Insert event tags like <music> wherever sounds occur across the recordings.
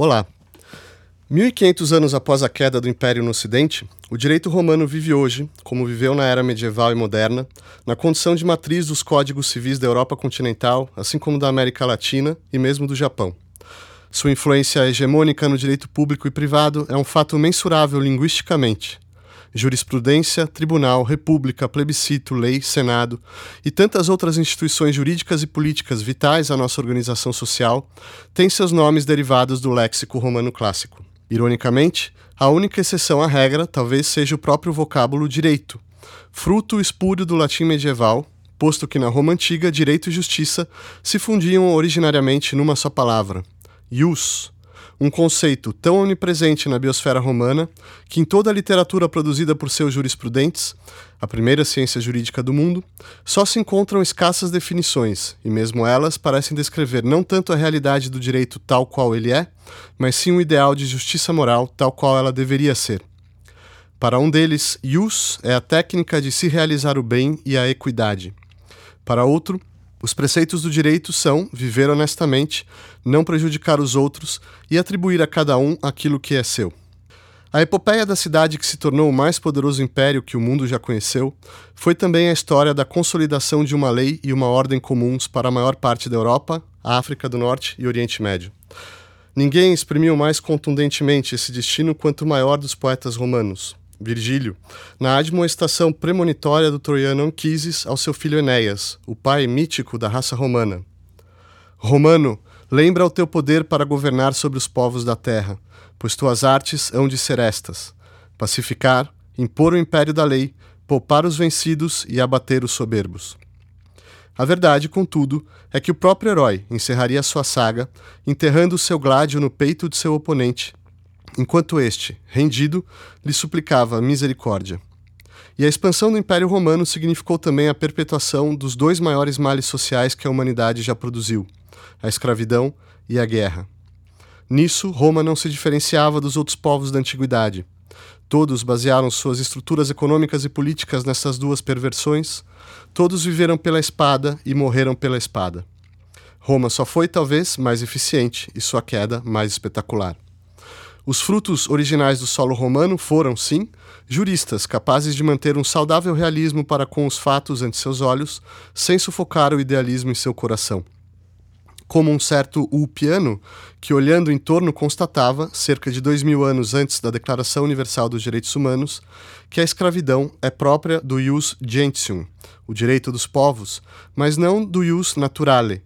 Olá. 1500 anos após a queda do Império no Ocidente, o direito romano vive hoje, como viveu na era medieval e moderna, na condição de matriz dos códigos civis da Europa continental, assim como da América Latina e mesmo do Japão. Sua influência hegemônica no direito público e privado é um fato mensurável linguisticamente, jurisprudência, tribunal, república, plebiscito, lei, senado e tantas outras instituições jurídicas e políticas vitais à nossa organização social têm seus nomes derivados do léxico romano clássico. Ironicamente, a única exceção à regra talvez seja o próprio vocábulo direito, fruto espúrio do latim medieval, posto que na Roma antiga direito e justiça se fundiam originariamente numa só palavra, ius, um conceito tão onipresente na biosfera romana que em toda a literatura produzida por seus jurisprudentes, a primeira ciência jurídica do mundo, só se encontram escassas definições, e mesmo elas parecem descrever não tanto a realidade do direito tal qual ele é, mas sim um ideal de justiça moral tal qual ela deveria ser. Para um deles, ius é a técnica de se realizar o bem e a equidade. Para outro, os preceitos do direito são viver honestamente, não prejudicar os outros e atribuir a cada um aquilo que é seu. A epopeia da cidade que se tornou o mais poderoso império que o mundo já conheceu foi também a história da consolidação de uma lei e uma ordem comuns para a maior parte da Europa, África do Norte e Oriente Médio. Ninguém exprimiu mais contundentemente esse destino quanto o maior dos poetas romanos, Virgílio, na admoestação premonitória do troiano Anquises ao seu filho Enéas, o pai mítico da raça romana. Romano, lembra o teu poder para governar sobre os povos da terra, pois tuas artes hão de ser estas: pacificar, impor o império da lei, poupar os vencidos e abater os soberbos. A verdade, contudo, é que o próprio herói encerraria sua saga, enterrando seu gládio no peito de seu oponente enquanto este, rendido, lhe suplicava misericórdia. E a expansão do Império Romano significou também a perpetuação dos dois maiores males sociais que a humanidade já produziu: a escravidão e a guerra. Nisso, Roma não se diferenciava dos outros povos da antiguidade. Todos basearam suas estruturas econômicas e políticas nessas duas perversões. Todos viveram pela espada e morreram pela espada. Roma só foi, talvez, mais eficiente e sua queda mais espetacular. Os frutos originais do solo romano foram, sim, juristas capazes de manter um saudável realismo para com os fatos ante seus olhos, sem sufocar o idealismo em seu coração. Como um certo Ulpiano, que olhando em torno constatava, cerca de dois mil anos antes da Declaração Universal dos Direitos Humanos, que a escravidão é própria do ius gentium, o direito dos povos, mas não do ius naturale,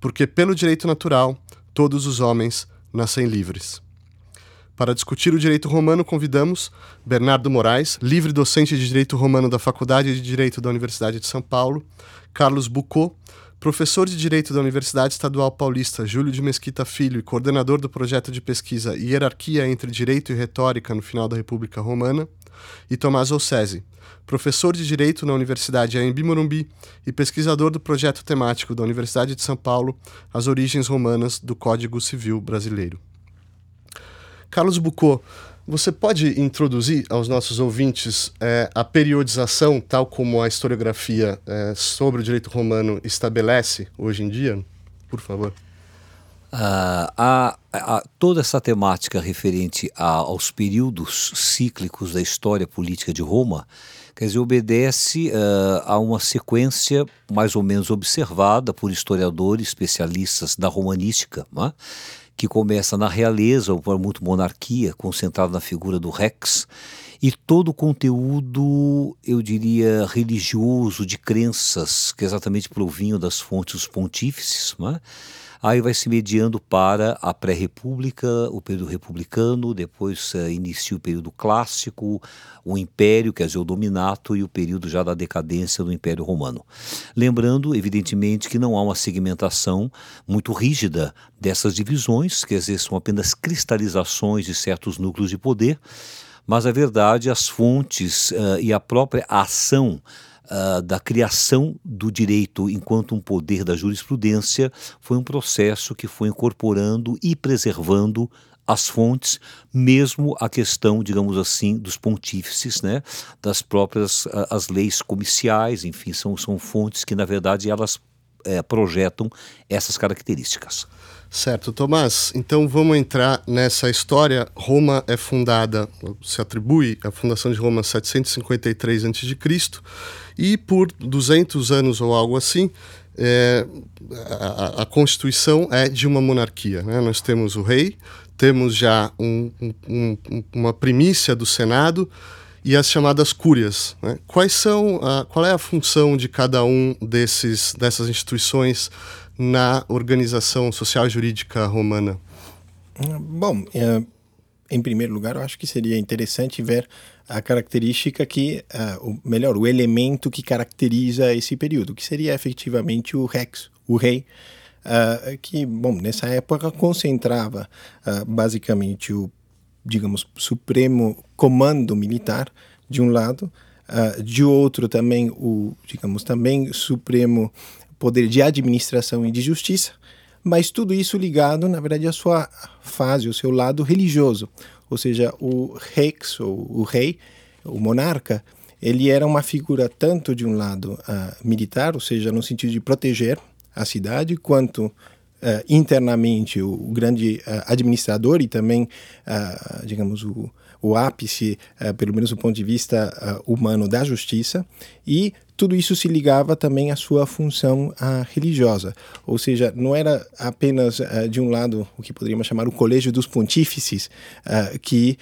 porque pelo direito natural todos os homens nascem livres. Para discutir o direito romano, convidamos Bernardo Moraes, livre docente de Direito Romano da Faculdade de Direito da Universidade de São Paulo, Carlos Bucô, professor de Direito da Universidade Estadual Paulista Júlio de Mesquita Filho e coordenador do projeto de pesquisa Hierarquia entre Direito e Retórica no Final da República Romana, e Tomás Olsese, professor de Direito na Universidade Anhembi Morumbi e pesquisador do projeto temático da Universidade de São Paulo As Origens Romanas do Código Civil Brasileiro. Carlos Bucô, você pode introduzir aos nossos ouvintes é, a periodização, tal como a historiografia é, sobre o direito romano estabelece hoje em dia? Por favor. Uh, a, a, toda essa temática referente a, aos períodos cíclicos da história política de Roma, quer dizer, obedece uh, a uma sequência mais ou menos observada por historiadores especialistas da romanística, é? Que começa na realeza, ou muito monarquia, concentrado na figura do Rex, e todo o conteúdo, eu diria, religioso, de crenças, que exatamente provinham das fontes dos pontífices, é? Aí vai se mediando para a pré-república, o período republicano, depois uh, inicia o período clássico, o império, quer dizer, o dominato, e o período já da decadência do Império Romano. Lembrando, evidentemente, que não há uma segmentação muito rígida dessas divisões, quer dizer, são apenas cristalizações de certos núcleos de poder, mas a verdade, as fontes uh, e a própria ação uh, da criação do direito enquanto um poder da jurisprudência foi um processo que foi incorporando e preservando as fontes, mesmo a questão, digamos assim, dos pontífices, né, das próprias uh, as leis comiciais, enfim, são, são fontes que, na verdade, elas é, projetam essas características. Certo, Tomás. Então vamos entrar nessa história. Roma é fundada, se atribui a fundação de Roma 753 a.C. e por 200 anos ou algo assim, é, a, a, Constituição é de uma monarquia. Né? Nós temos o rei, temos já um, um, uma primícia do Senado e as chamadas cúrias. Né? Quais são, a, qual é a função de cada um desses, dessas instituições na organização social jurídica romana? Bom, é, em primeiro lugar, eu acho que seria interessante ver a característica que, uh, o melhor, o elemento que caracteriza esse período, que seria efetivamente o rex, o rei, uh, que, bom, nessa época concentrava uh, basicamente o, digamos, supremo comando militar de um lado, de outro também o, digamos, também supremo poder de administração e de justiça, mas tudo isso ligado, na verdade, à sua fase, ao seu lado religioso. Ou seja, o rex, ou o rei, o monarca, ele era uma figura tanto de um lado uh, militar, ou seja, no sentido de proteger a cidade, quanto uh, internamente o, o grande uh, administrador e também, digamos, o, o ápice, pelo menos do ponto de vista humano, da justiça, e tudo isso se ligava também à sua função uh, religiosa, ou seja, não era apenas uh, de um lado o que poderíamos chamar o colégio dos pontífices uh, que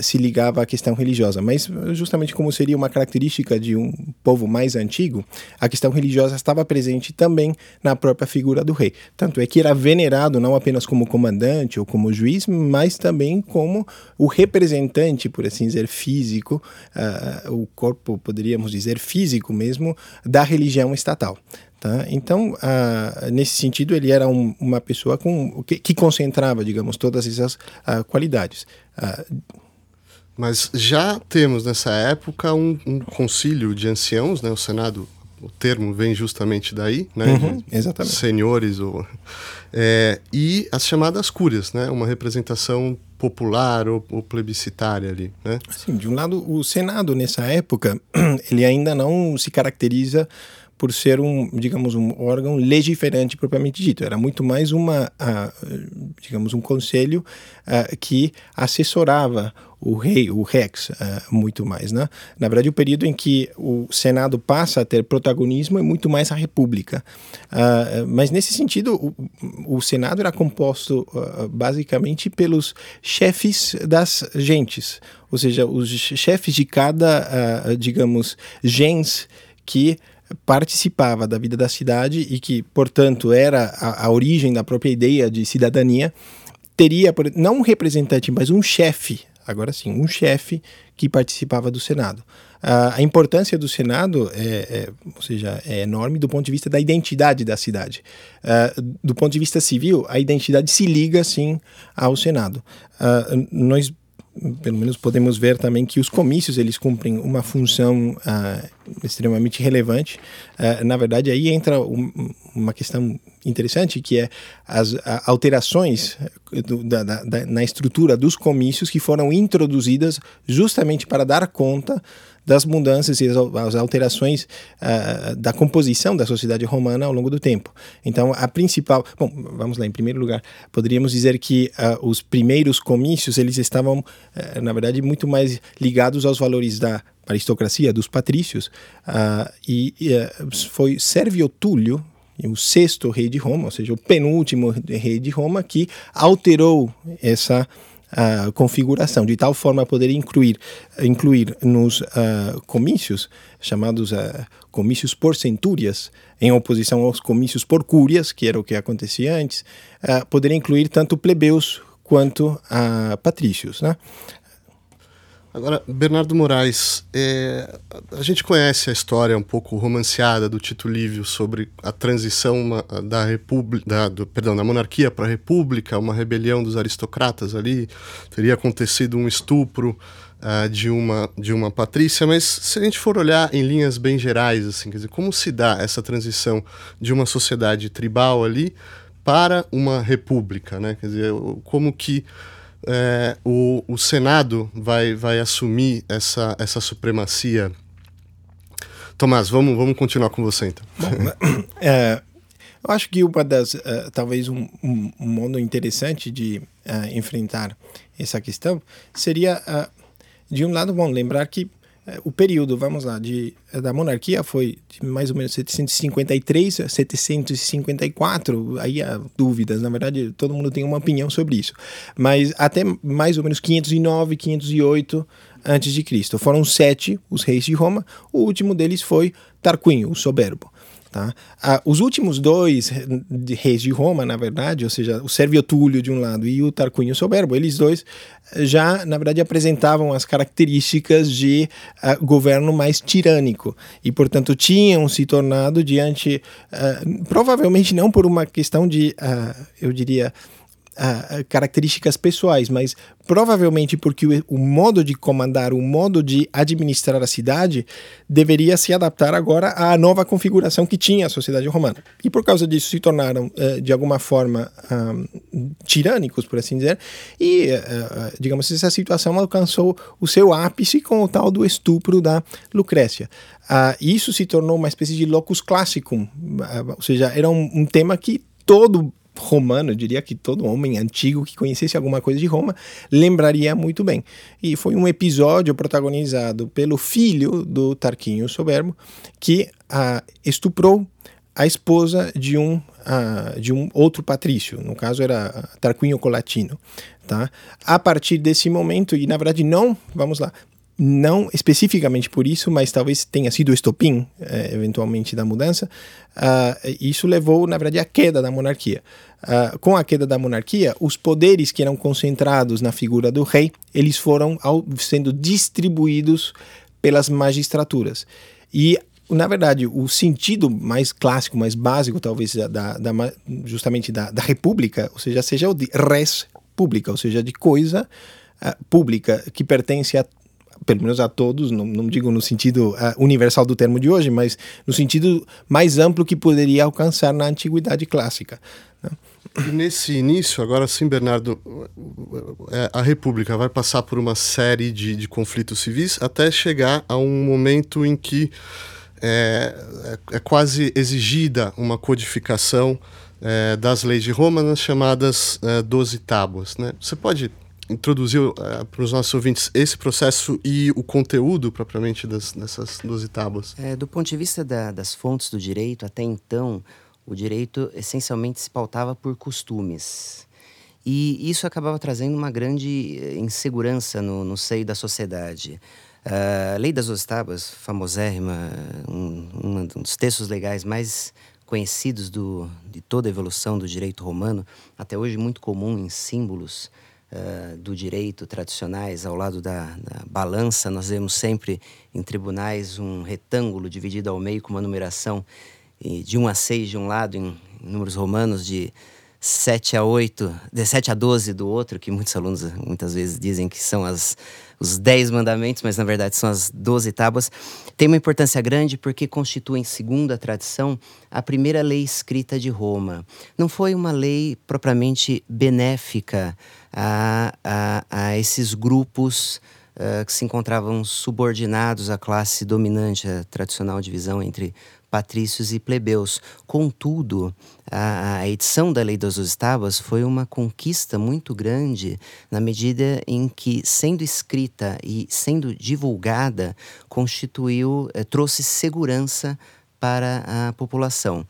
se ligava à questão religiosa, mas justamente como seria uma característica de um povo mais antigo, a questão religiosa estava presente também na própria figura do rei. Tanto é que era venerado não apenas como comandante ou como juiz, mas também como o representante, por assim dizer, físico, o corpo, poderíamos dizer, físico mesmo mesmo da religião estatal. Tá? Então, ah, nesse sentido, ele era um, uma pessoa com, que, que, concentrava, digamos, todas essas ah, qualidades. Ah, mas já temos nessa época um, um, concílio de anciãos, né? O Senado, o termo vem justamente daí, né? Uhum, exatamente. Senhores ou é, e as chamadas cúrias, né? Uma representação popular ou, ou, plebiscitária ali, né? Sim, de um lado, o Senado nessa época <clears throat> ele ainda não se caracteriza por ser um, digamos, um órgão legiferante propriamente dito. Era muito mais uma, uh, digamos, um conselho uh, que assessorava o rei, o rex, uh, muito mais, né? Na verdade, o período em que o Senado passa a ter protagonismo é muito mais a República. mas nesse sentido, o, o Senado era composto basicamente pelos chefes das gentes, ou seja, os chefes de cada, digamos, gens que participava da vida da cidade e que, portanto, era a, a origem da própria ideia de cidadania, teria não um representante, mas um chefe, agora sim, um chefe que participava do Senado. A importância do Senado é, é, ou seja, é enorme do ponto de vista da identidade da cidade. Uh, do ponto de vista civil, a identidade se liga, sim, ao Senado. Uh, nós pelo menos podemos ver também que os comícios eles cumprem uma função uh, extremamente relevante. Uh, na verdade, aí entra um, uma questão interessante que é as alterações do, da, da, na estrutura dos comícios que foram introduzidas justamente para dar conta das mudanças e as alterações uh, da composição da sociedade romana ao longo do tempo. Então, a principal, bom, vamos lá, em primeiro lugar, poderíamos dizer que uh, os primeiros comícios eles estavam, uh, na verdade, muito mais ligados aos valores da aristocracia, dos patrícios, e, e foi Servio Túlio, o sexto rei de Roma, ou seja, o penúltimo rei de Roma, que alterou essa uh, configuração, de tal forma a poder incluir, incluir nos uh, comícios, chamados uh, comícios por centúrias, em oposição aos comícios por cúrias, que era o que acontecia antes, poder incluir tanto plebeus quanto patrícios. Né? Agora, Bernardo Moraes, é, a gente conhece a história um pouco romanceada do Tito Livio sobre a transição da da, do, perdão, da monarquia para a república, uma rebelião dos aristocratas ali, teria acontecido um estupro uh, de uma de uma patrícia, mas se a gente for olhar em linhas bem gerais, assim, quer dizer, como se dá essa transição de uma sociedade tribal ali para uma república, né? Quer dizer, como que é, o, o Senado vai, vai assumir essa, essa supremacia. Tomás, vamos, vamos continuar com você então. Bom, <coughs> é, Eu acho que uma das, uh, talvez um, um, um, modo interessante de uh, enfrentar essa questão seria, uh, de um lado, bom, lembrar que o período, vamos lá, de, da monarquia foi de mais ou menos 753 a 754, aí há dúvidas, na verdade todo mundo tem uma opinião sobre isso, mas até mais ou menos 509, 508 antes de Cristo. Foram sete os reis de Roma, o último deles foi Tarquinio, o soberbo. Tá? Ah, os últimos dois reis de Roma, na verdade, ou seja, o Servio Túlio de um lado e o Tarquínio Soberbo, eles dois já, na verdade, apresentavam as características de uh, governo mais tirânico e, portanto, tinham se tornado diante, uh, provavelmente não por uma questão de, uh, eu diria, uh, características pessoais, mas provavelmente porque o, o, modo de comandar, o modo de administrar a cidade deveria se adaptar agora à nova configuração que tinha a sociedade romana. E por causa disso se tornaram, uh, de alguma forma, tirânicos, por assim dizer, e, uh, digamos, essa situação alcançou o seu ápice com o tal do estupro da Lucrécia. Uh, isso se tornou uma espécie de locus classicum, ou seja, era um, um tema que todo romano, eu diria que todo homem antigo que conhecesse alguma coisa de Roma lembraria muito bem. E foi um episódio protagonizado pelo filho do Tarquinio Soberbo que ah, estuprou a esposa de um uh, de um outro patrício, no caso era Tarquinio Colatino, tá? A partir desse momento e na verdade não, vamos lá, não especificamente por isso, mas talvez tenha sido o estopim, eh, eventualmente, da mudança, uh, isso levou, na verdade, à queda da monarquia. Uh, com a queda da monarquia, os poderes que eram concentrados na figura do rei, eles foram ao, sendo distribuídos pelas magistraturas. E, na verdade, o sentido mais clássico, mais básico, talvez, da, da justamente da, da república, ou seja, seja o de res pública, ou seja, de coisa uh, pública que pertence a pelo menos a todos, não, não digo no sentido uh, universal do termo de hoje, mas no sentido mais amplo que poderia alcançar na antiguidade clássica. Né? Nesse início, agora sim, Bernardo, é, a República vai passar por uma série de, de conflitos civis até chegar a um momento em que é, é, quase exigida uma codificação é, das leis de Roma nas chamadas é, Doze Tábuas. Né? Você pode introduziu uh, eh, para os nossos ouvintes esse processo e o conteúdo propriamente das, dessas 12 tábuas? É, do ponto de vista da, das fontes do direito, até então, o direito essencialmente se pautava por costumes. E isso acabava trazendo uma grande eh, insegurança no, no seio da sociedade. Uh, a Lei das Doze Tábuas, famosérrima, um, um dos textos legais mais conhecidos do, de toda a evolução do direito romano, até hoje muito comum em símbolos uh, do direito tradicionais, ao lado da, da, balança, nós vemos sempre em tribunais um retângulo dividido ao meio com uma numeração de 1 a 6 de um lado, em, em números romanos de 7 a 8, de 7 a 12 do outro, que muitos alunos muitas vezes dizem que são as, os 10 mandamentos, mas na verdade são as 12 tábuas, tem uma importância grande porque constituem, segundo a tradição, a primeira lei escrita de Roma. Não foi uma lei propriamente benéfica a, a, a esses grupos uh, que se encontravam subordinados à classe dominante, a tradicional divisão entre patrícios e plebeus. Contudo, a, a, edição da Lei das Duas Tábuas foi uma conquista muito grande na medida em que, sendo escrita e sendo divulgada, constituiu, eh, trouxe segurança para a população.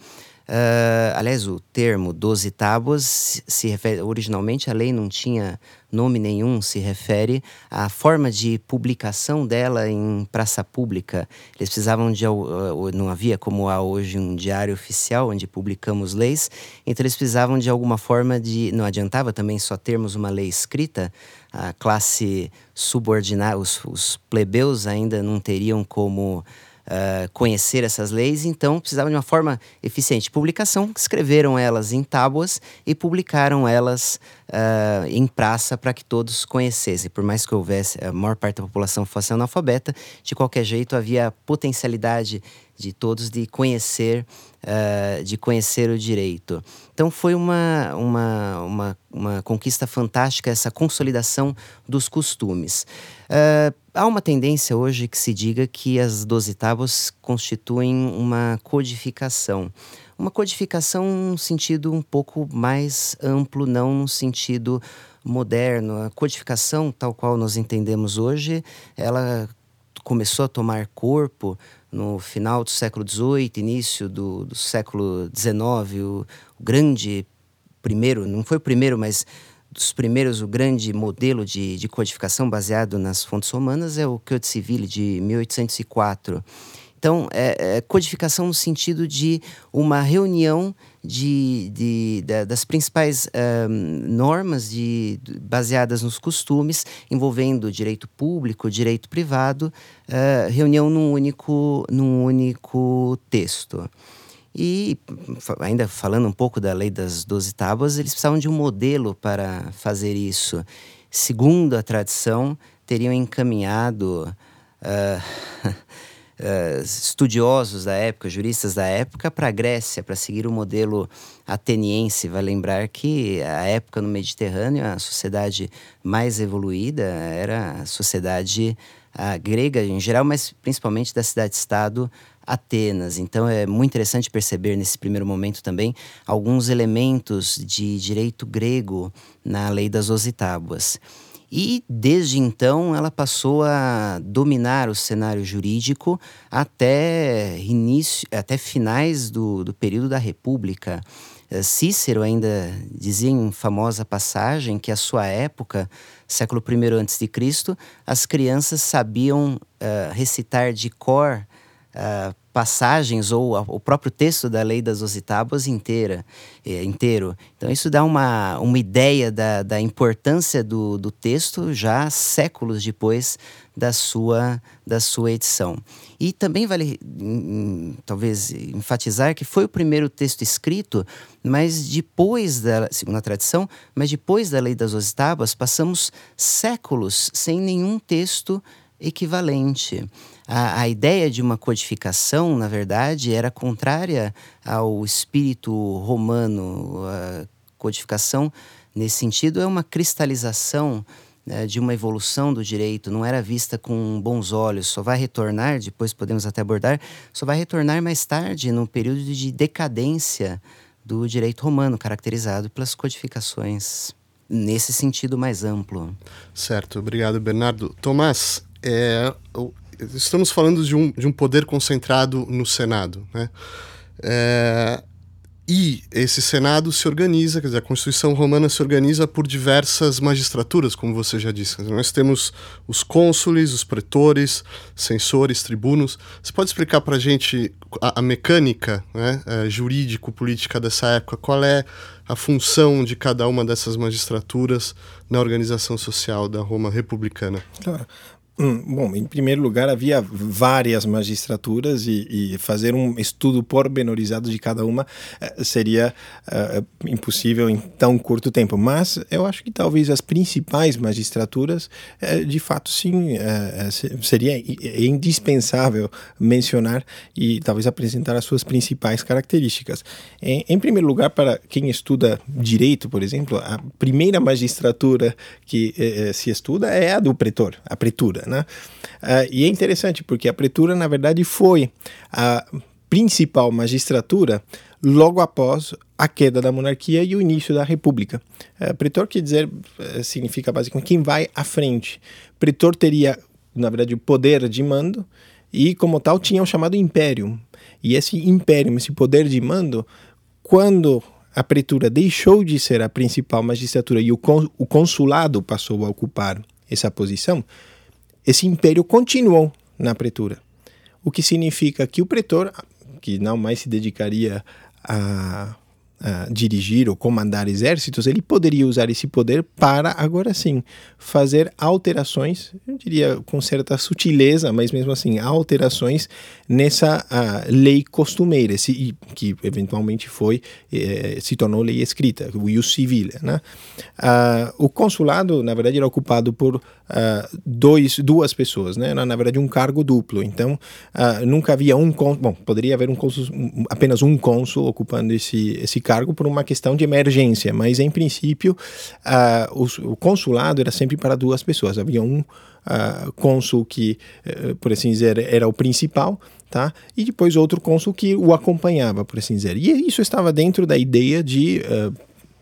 Uh, aliás, o termo doze tábuas se refere, originalmente a lei não tinha nome nenhum, se refere à forma de publicação dela em praça pública. Eles precisavam de, uh, não havia como há hoje um diário oficial onde publicamos leis, então eles precisavam de alguma forma de, não adiantava também só termos uma lei escrita, a classe subordinada, os, os plebeus ainda não teriam como uh, conhecer essas leis, então precisavam de uma forma eficiente de publicação, escreveram elas em tábuas e publicaram elas uh, em praça para que todos conhecessem. Por mais que houvesse, a maior parte da população fosse analfabeta, de qualquer jeito havia potencialidade de todos de conhecer uh, de conhecer o direito. Então foi uma, uma, uma, uma conquista fantástica essa consolidação dos costumes. Uh, há uma tendência hoje que se diga que as doze tábuas constituem uma codificação. uma codificação num sentido um pouco mais amplo, não no sentido moderno. A codificação, tal qual nós entendemos hoje, ela começou a tomar corpo no final do século XVIII, início do, do século XIX, o, o grande primeiro, não foi o primeiro, mas dos primeiros, o grande modelo de, de codificação baseado nas fontes romanas é o Code Civil de 1804. Então, é, é, codificação no sentido de uma reunião de, de, de das principais um, normas de, baseadas nos costumes, envolvendo direito público, direito privado, uh, reunião num único, num único texto. E ainda falando um pouco da lei das doze tábuas, eles precisavam de um modelo para fazer isso. Segundo a tradição, teriam encaminhado uh, <laughs> uh, estudiosos da época, juristas da época, para a Grécia, para seguir o modelo ateniense. Vai lembrar que a época no Mediterrâneo, a sociedade mais evoluída era a sociedade a grega em geral, mas principalmente da cidade-estado Atenas. Então é muito interessante perceber nesse primeiro momento também alguns elementos de direito grego na lei das Ositábuas. E desde então ela passou a dominar o cenário jurídico até início, até finais do, do período da República. Eh, Cícero ainda dizia em famosa passagem que a sua época, século I Cristo, as crianças sabiam uh, recitar de cor uh, passagens ou a, o próprio texto da lei das ositábuas inteira, é, inteiro. Então isso dá uma, uma ideia da, da importância do, do texto já séculos depois da sua, da sua edição. E também vale talvez enfatizar que foi o primeiro texto escrito, mas depois da, segundo a tradição, mas depois da lei das ositábuas passamos séculos sem nenhum texto equivalente. A, a ideia de uma codificação, na verdade, era contrária ao espírito romano. A codificação, nesse sentido, é uma cristalização né, de uma evolução do direito, não era vista com bons olhos, só vai retornar, depois podemos até abordar, só vai retornar mais tarde, no período de decadência do direito romano, caracterizado pelas codificações nesse sentido mais amplo. Certo, obrigado, Bernardo. Tomás, é, estamos falando de um, de um poder concentrado no Senado, né? É, e esse Senado se organiza, quer dizer, a Constituição Romana se organiza por diversas magistraturas, como você já disse. Nós temos os cônsules, os pretores, censores, tribunos. Você pode explicar para a gente a, mecânica né, é, jurídico-política dessa época? Qual é a função de cada uma dessas magistraturas na organização social da Roma republicana? Claro. Hum, bom, em primeiro lugar, havia várias magistraturas e, e fazer um estudo pormenorizado de cada uma eh, seria uh, impossível em tão curto tempo. Mas eu acho que talvez as principais magistraturas, uh, de fato, sim, uh, seria indispensável mencionar e talvez apresentar as suas principais características. Em, em primeiro lugar, para quem estuda direito, por exemplo, a primeira magistratura que se estuda é a do pretor, a pretura. Né? Uh, e é interessante porque a pretura, na verdade, foi a principal magistratura logo após a queda da monarquia e o início da república. Uh, pretor quer dizer, uh, significa basicamente quem vai à frente. Pretor teria, na verdade, o poder de mando e, como tal, tinha o chamado império. E esse império, esse poder de mando, quando a pretura deixou de ser a principal magistratura e o consulado passou a ocupar essa posição, esse império continuou na pretura. O que significa que o pretor, que não mais se dedicaria a uh, dirigir ou comandar exércitos, ele poderia usar esse poder para, agora sim, fazer alterações, eu diria com certa sutileza, mas mesmo assim, alterações nessa uh, lei costumeira, esse, que eventualmente foi, eh, se tornou lei escrita, o ius civil. Né? Uh, o consulado, na verdade, era ocupado por dois, duas pessoas, né? na, na verdade, um cargo duplo. Então, nunca havia um cônsul, bom, poderia haver um cônsul, apenas um cônsul ocupando esse, esse cargo por uma questão de emergência, mas em princípio uh, o, o, consulado era sempre para duas pessoas. Havia um uh, cônsul que, uh, por assim dizer, era o principal, tá? E depois outro cônsul que o acompanhava, por assim dizer. E isso estava dentro da ideia de, uh,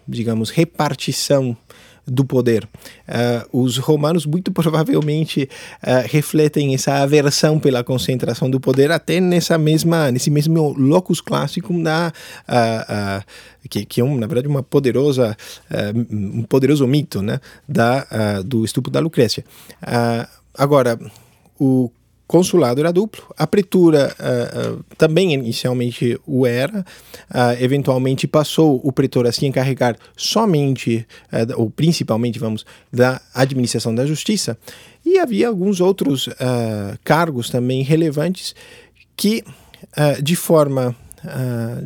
digamos, repartição do poder. Uh, os romanos muito <laughs> provavelmente uh, refletem essa aversão pela concentração do poder até nessa mesma nesse mesmo locus clássico da uh, que, que, é um, na verdade uma poderosa um poderoso mito né da do estupro da Lucrécia agora o consulado era duplo, a pretura uh, uh, também inicialmente o era, uh, eventualmente passou o pretor a se encarregar somente, ou principalmente, vamos, da administração da justiça, e havia alguns outros cargos também relevantes que, de forma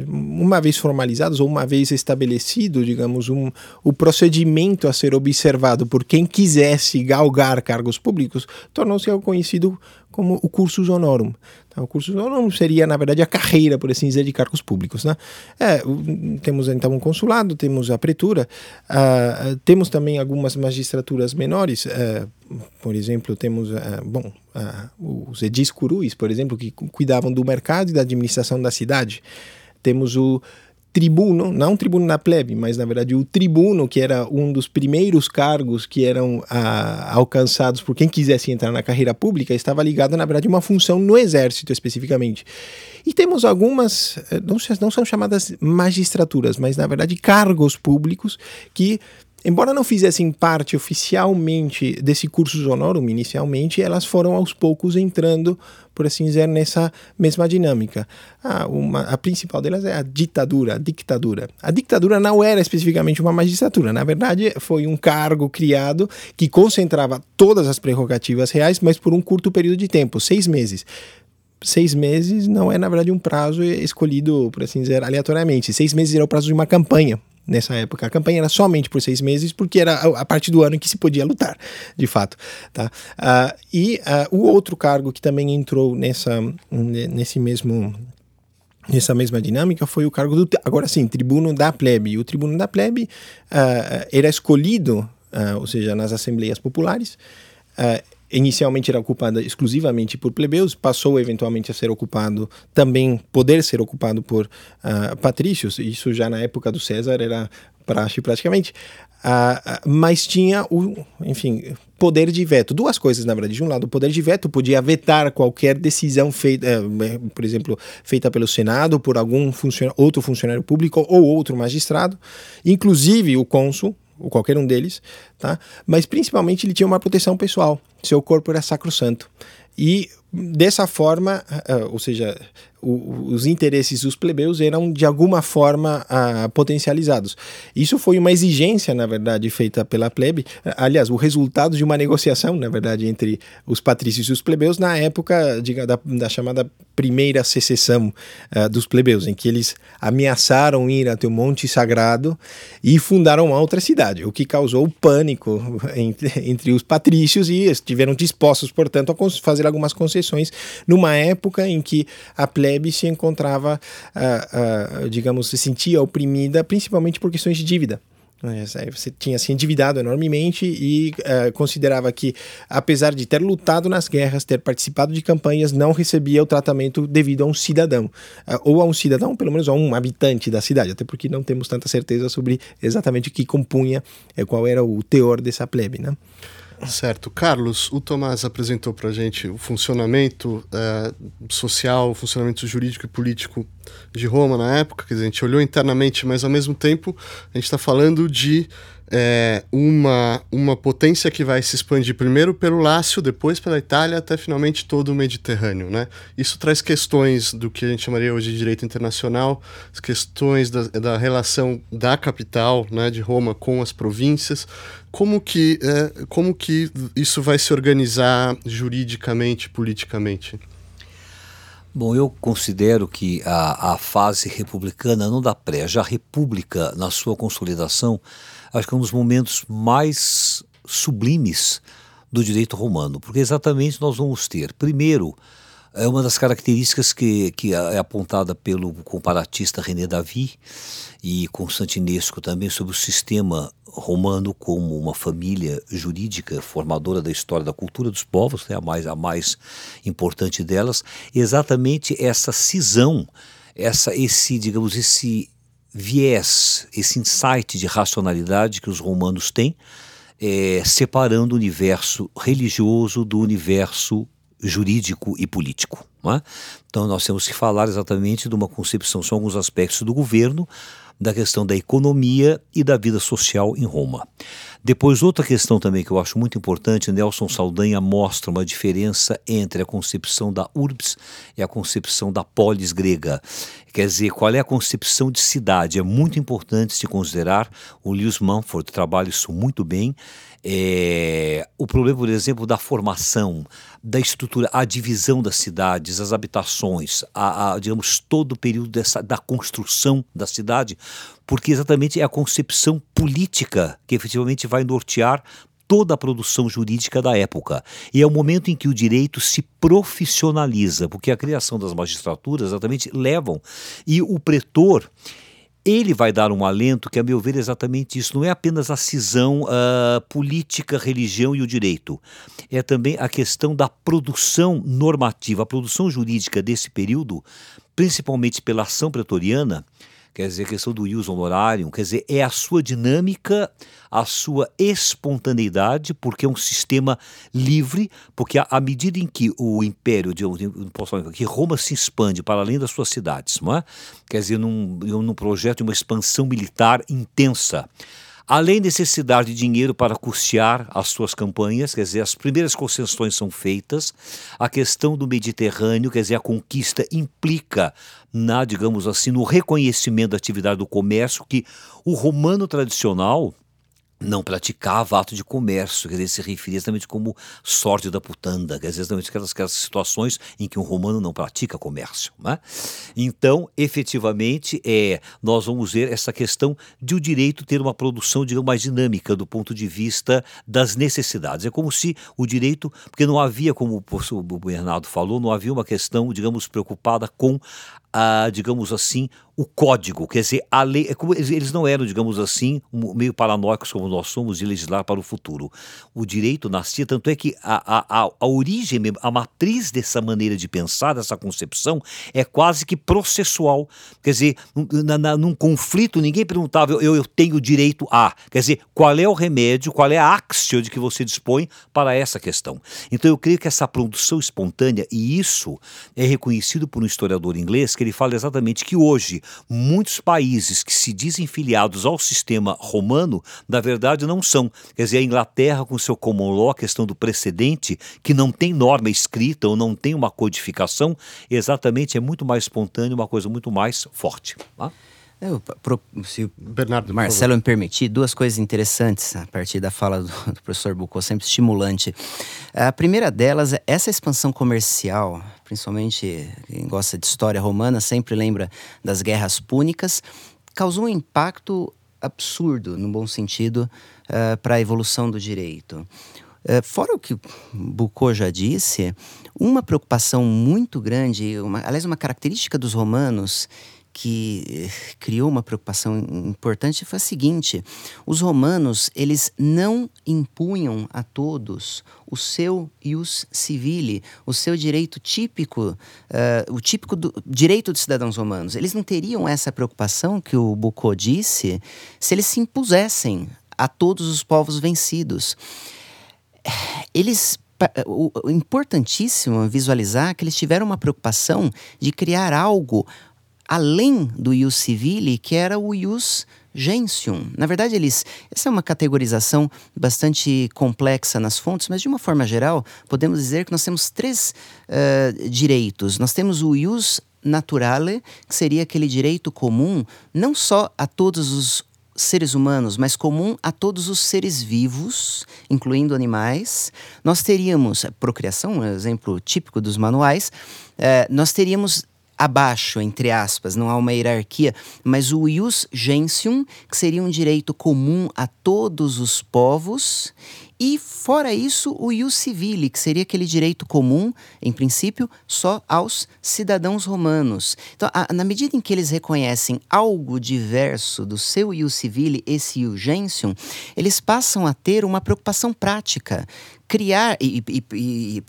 uma vez formalizados ou uma vez estabelecido, digamos, um, o procedimento a ser observado por quem quisesse galgar cargos públicos, tornou-se algo conhecido como o cursus honorum. Tá? O cursus honorum seria, na verdade, a carreira, por assim dizer, de cargos públicos. Né? É, temos então um consulado, temos a pretura, uh, temos também algumas magistraturas menores, uh, por exemplo, temos uh, bom, os edis curuis, por exemplo, que cuidavam do mercado e da administração da cidade. Temos o tribuno, não tribuno da plebe, mas na verdade o tribuno, que era um dos primeiros cargos que eram ah, alcançados por quem quisesse entrar na carreira pública, estava ligado na verdade a uma função no exército especificamente. E temos algumas, eh, não, não são chamadas magistraturas, mas na verdade cargos públicos que embora não fizessem parte oficialmente desse curso honorum inicialmente, elas foram aos poucos entrando, por assim dizer, nessa mesma dinâmica. Ah, uma, a principal delas é a ditadura, a dictadura. A dictadura não era especificamente uma magistratura, na verdade foi um cargo criado que concentrava todas as prerrogativas reais, mas por um curto período de tempo, seis meses seis meses não é, na verdade, um prazo escolhido, por assim dizer, aleatoriamente. Seis meses era o prazo de uma campanha nessa época. A campanha era somente por seis meses, porque era a partir do ano em que se podia lutar, de fato. Tá? Uh, e uh, o outro cargo que também entrou nessa, nesse mesmo nessa mesma dinâmica foi o cargo do agora sim tribuno da plebe. O tribuno da plebe uh, era escolhido, ou seja, nas assembleias populares inicialmente era ocupada exclusivamente por plebeus, passou eventualmente a ser ocupado também, poder ser ocupado por uh, patrícios, isso já na época do César era praxe praticamente, uh, mas tinha o, enfim, poder de veto. Duas coisas, na verdade. De um lado, o poder de veto podia vetar qualquer decisão feita, eh, por exemplo, feita pelo Senado, por algum funcionário, outro funcionário público ou outro magistrado, inclusive o cônsul, ou qualquer um deles, tá? Mas principalmente ele tinha uma proteção pessoal. Seu corpo era sacrossanto. E dessa forma, uh, ou seja, os interesses dos plebeus eram de alguma forma uh, potencializados. Isso foi uma exigência, na verdade, feita pela plebe, aliás, o resultado de uma negociação, na verdade, entre os patrícios e os plebeus na época da, da, chamada primeira secessão uh, dos plebeus, em que eles ameaçaram ir até o Monte Sagrado e fundaram outra cidade, o que causou pânico <laughs> entre, entre os patrícios e estiveram dispostos, portanto, a fazer algumas concessões numa época em que a plebe se encontrava, uh, uh, digamos, se sentia oprimida, principalmente por questões de dívida. Você tinha se endividado enormemente e uh, considerava que, apesar de ter lutado nas guerras, ter participado de campanhas, não recebia o tratamento devido a um cidadão. Uh, ou a um cidadão, pelo menos a um habitante da cidade, até porque não temos tanta certeza sobre exatamente o que compunha, uh, qual era o teor dessa plebe. Né? Certo. Carlos, o Tomás apresentou para a gente o funcionamento uh, social, o funcionamento jurídico e político de Roma na época, dizer, a gente olhou internamente, mas ao mesmo tempo a gente está falando de é, uma, uma potência que vai se expandir primeiro pelo Lácio, depois pela Itália, até finalmente todo o Mediterrâneo. Né? Isso traz questões do que a gente chamaria hoje de direito internacional, as questões da, da relação da capital, né, de Roma, com as províncias. Como que, é, como que isso vai se organizar juridicamente, politicamente? Bom, eu considero que a, a fase republicana, não da pré, já a república na sua consolidação, acho que é um dos momentos mais sublimes do direito romano, porque exatamente nós vamos ter, primeiro, É uma das características que, que é apontada pelo comparatista René Davy e Constantinesco também sobre o sistema romano como uma família jurídica formadora da história da cultura dos povos, né, a, mais, a mais importante delas, exatamente essa cisão, essa, esse, digamos, esse viés, esse insight de racionalidade que os romanos têm, é, separando o universo religioso do universo jurídico e político. É? Então nós temos que falar exatamente de uma concepção, são alguns aspectos do governo, da questão da economia e da vida social em Roma. Depois, outra questão também que eu acho muito importante, Nelson Saldanha mostra uma diferença entre a concepção da urbs e a concepção da polis grega. Quer dizer, qual é a concepção de cidade? É muito importante se considerar, o Lewis Mumford trabalha isso muito bem, é, o problema, por exemplo, da formação, da estrutura, a divisão das cidades, as habitações, a, a, digamos, todo o período dessa, da construção da cidade, porque exatamente é a concepção política que efetivamente vai nortear toda a produção jurídica da época. E é o momento em que o direito se profissionaliza, porque a criação das magistraturas exatamente levam. E o pretor ele vai dar um alento que, a meu ver, é exatamente isso. Não é apenas a cisão uh, política, religião e o direito. É também a questão da produção normativa, a produção jurídica desse período, principalmente pela ação pretoriana, quer dizer, a questão do ius honorarium, quer dizer, é a sua dinâmica, a sua espontaneidade, porque é um sistema livre, porque à medida em que o império, de, que Roma se expande para além das suas cidades, não é? quer dizer, num, num projeto de uma expansão militar intensa, Além necessitar de dinheiro para custear as suas campanhas, quer dizer, as primeiras concessões são feitas, a questão do Mediterrâneo, quer dizer, a conquista implica na, digamos assim, no reconhecimento da atividade do comércio que o romano tradicional não praticava ato de comércio, quer dizer, se referia exatamente como sorte da putanda, quer dizer, exatamente aquelas, aquelas situações em que um romano não pratica comércio. Né? Então, efetivamente, é, nós vamos ver essa questão de o direito ter uma produção, digamos, mais dinâmica do ponto de vista das necessidades. É como se o direito, porque não havia, como o Bernardo falou, não havia uma questão, digamos, preocupada com a, digamos assim, o código, quer dizer, a lei, é eles não eram, digamos assim, meio paranoicos como nós somos de legislar para o futuro. O direito nascia, tanto é que a, a, a origem, a matriz dessa maneira de pensar, dessa concepção, é quase que processual. Quer dizer, na, na, num conflito, ninguém perguntava, eu, eu tenho direito a. Quer dizer, qual é o remédio, qual é a axio de que você dispõe para essa questão. Então eu creio que essa produção espontânea, e isso é reconhecido por um historiador inglês, que ele fala exatamente que hoje muitos países que se dizem filiados ao sistema romano, na verdade não são. Quer dizer, a Inglaterra com seu common law, a questão do precedente, que não tem norma escrita ou não tem uma codificação, exatamente é muito mais espontâneo, uma coisa muito mais forte. Tá? Eu, pro, se Bernardo, Marcelo me permitir, duas coisas interessantes a partir da fala do, <laughs> do professor Bucco, sempre estimulante. A primeira delas é essa expansão comercial, principalmente quem gosta de história romana sempre lembra das guerras púnicas, causou um impacto absurdo, no bom sentido, uh, para a evolução do direito. Uh, fora o que Bucco já disse, uma preocupação muito grande, uma, aliás, uma característica dos romanos que eh, criou uma preocupação importante foi a seguinte: os romanos eles não impunham a todos o seu ius civile, o seu direito típico, uh, o típico do, direito dos cidadãos romanos. Eles não teriam essa preocupação que o Bucco disse se eles se impusessem a todos os povos vencidos. Eles o, importantíssimo visualizar que eles tiveram uma preocupação de criar algo além do ius civile, que era o ius gentium. Na verdade, eles. Essa é uma categorização bastante complexa nas fontes, mas de uma forma geral, podemos dizer que nós temos três uh, direitos. Nós temos o ius naturale, que seria aquele direito comum, não só a todos os seres humanos, mas comum a todos os seres vivos, incluindo animais. Nós teríamos a procriação, um exemplo típico dos manuais. Uh, nós teríamos abaixo, entre aspas, não há uma hierarquia, mas o ius gentium, que seria um direito comum a todos os povos, e Fora isso, o ius civile, que seria aquele direito comum, em princípio, só aos cidadãos romanos. Então, a, na medida em que eles reconhecem algo diverso do seu ius civile, esse ius gentium, eles passam a ter uma preocupação prática criar e, e, e,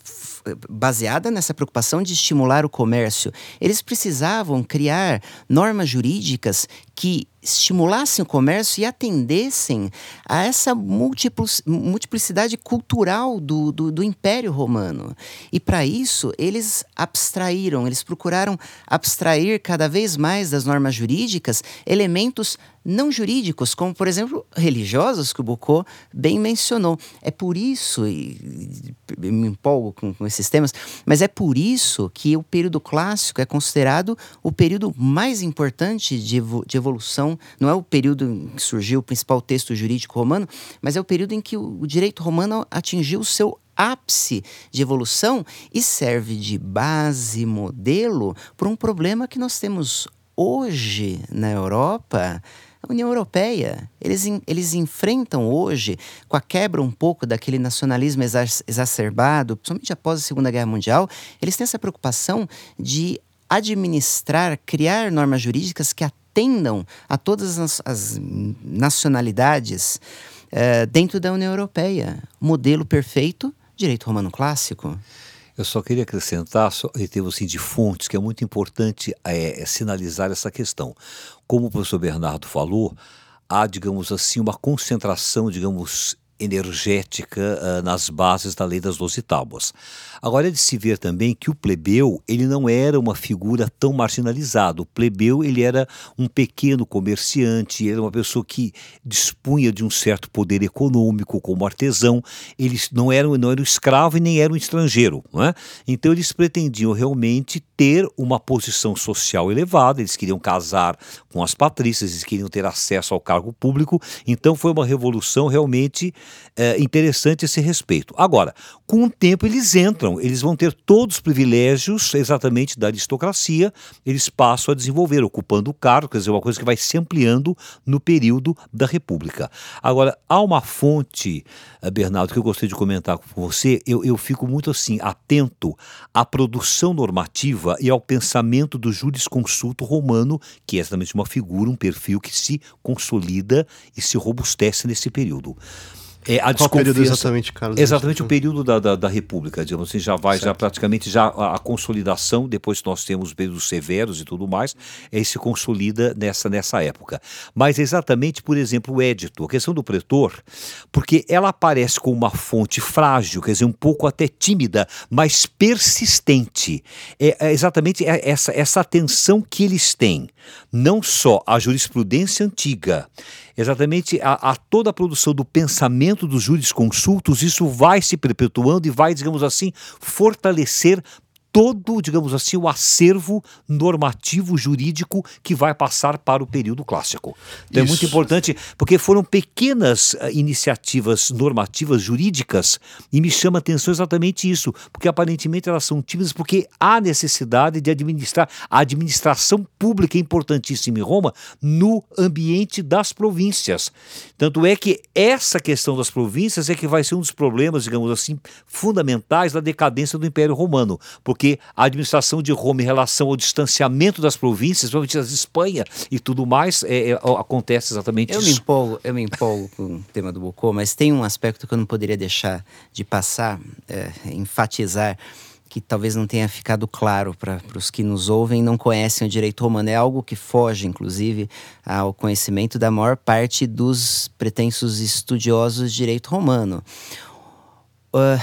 baseada nessa preocupação de estimular o comércio, eles precisavam criar normas jurídicas que estimulassem o comércio e atendessem a essa multiplicidade cultural do, do, do Império Romano. E para isso, eles abstraíram, eles procuraram abstrair cada vez mais das normas jurídicas elementos não jurídicos, como, por exemplo, religiosos, que o Bocô bem mencionou. É por isso, e, me empolgo com, com esses temas, mas é por isso que o período clássico é considerado o período mais importante de, de evolução. Não é o período em que surgiu o principal texto jurídico romano, mas é o período em que o, o direito romano atingiu o seu ápice de evolução e serve de base, modelo para um problema que nós temos hoje na Europa a União Europeia. Eles, eles enfrentam hoje, com a quebra um pouco daquele nacionalismo exacerbado, principalmente após a Segunda Guerra Mundial, eles têm essa preocupação de administrar, criar normas jurídicas que atendam a todas as, as nacionalidades uh, dentro da União Europeia. Modelo perfeito, direito romano clássico. Eu só queria acrescentar, em termos assim, de fontes, que é muito importante é, é sinalizar essa questão. Como o professor Bernardo falou, há, digamos assim, uma concentração, digamos, energética uh, nas bases da lei das doze tábuas. Agora é de se ver também que o plebeu ele não era uma figura tão marginalizada. O plebeu ele era um pequeno comerciante, ele era uma pessoa que dispunha de um certo poder econômico como artesão. Eles não eram não eram escravo e nem eram estrangeiro, não é? Então eles pretendiam realmente ter uma posição social elevada. Eles queriam casar com as patrícias, eles queriam ter acesso ao cargo público. Então foi uma revolução realmente é, interessante esse respeito. Agora, com o tempo eles entram, eles vão ter todos os privilégios exatamente da aristocracia, eles passam a desenvolver, ocupando o cargo, quer dizer, uma coisa que vai se ampliando no período da República. Agora, há uma fonte, eh, Bernardo, que eu gostaria de comentar com você, eu, eu fico muito assim, atento à produção normativa e ao pensamento do jurisconsulto romano, que é exatamente uma figura, um perfil que se consolida e se robustece nesse período. É, a Qual período exatamente, Carlos? Exatamente o período da, da, da, República, digamos assim, já vai, certo. já praticamente já a, a, consolidação, depois nós temos os períodos severos e tudo mais, aí se consolida nessa, nessa época. Mas exatamente, por exemplo, o édito, a questão do pretor, porque ela aparece com uma fonte frágil, quer dizer, um pouco até tímida, mas persistente. É, é exatamente essa, essa atenção que eles têm, não só à jurisprudência antiga, exatamente a, a, toda a produção do pensamento dos jurisconsultos, isso vai se perpetuando e vai, digamos assim, fortalecer todo, digamos assim, o acervo normativo jurídico que vai passar para o período clássico. Então Isso. é muito importante, porque foram pequenas uh, iniciativas normativas jurídicas e me chama a atenção exatamente isso, porque aparentemente elas são tímidas porque há necessidade de administrar. A administração pública é importantíssima em Roma no ambiente das províncias. Tanto é que essa questão das províncias é que vai ser um dos problemas, digamos assim, fundamentais da decadência do Império Romano, porque porque a administração de Roma em relação ao distanciamento das províncias, principalmente das Espanha e tudo mais, é, é, acontece exatamente eu isso. Me empolgo, eu me empolgo com o tema do Bocô, mas tem um aspecto que eu não poderia deixar de passar, é, enfatizar que talvez não tenha ficado claro para os que nos ouvem e não conhecem o direito romano. É algo que foge, inclusive, ao conhecimento da maior parte dos pretensos estudiosos de direito romano. Uh,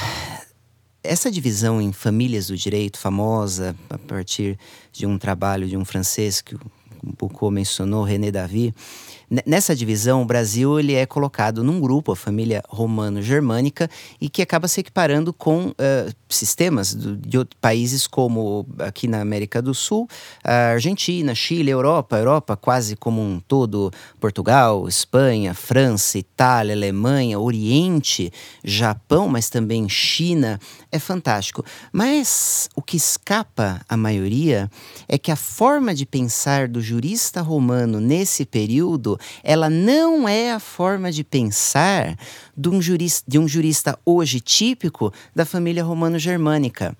essa divisão em famílias do direito, famosa a partir de um trabalho de um francês que o Foucault mencionou, René Davy, Nessa divisão, o Brasil ele é colocado num grupo, a família romano-germânica, e que acaba se equiparando com uh, sistemas do, de países como aqui na América do Sul, Argentina, Chile, Europa, Europa quase como um todo, Portugal, Espanha, França, Itália, Alemanha, Oriente, Japão, mas também China, é fantástico. Mas o que escapa à maioria é que a forma de pensar do jurista romano nesse período, ela não é a forma de pensar de um jurista, de um jurista hoje típico da família romano-germânica.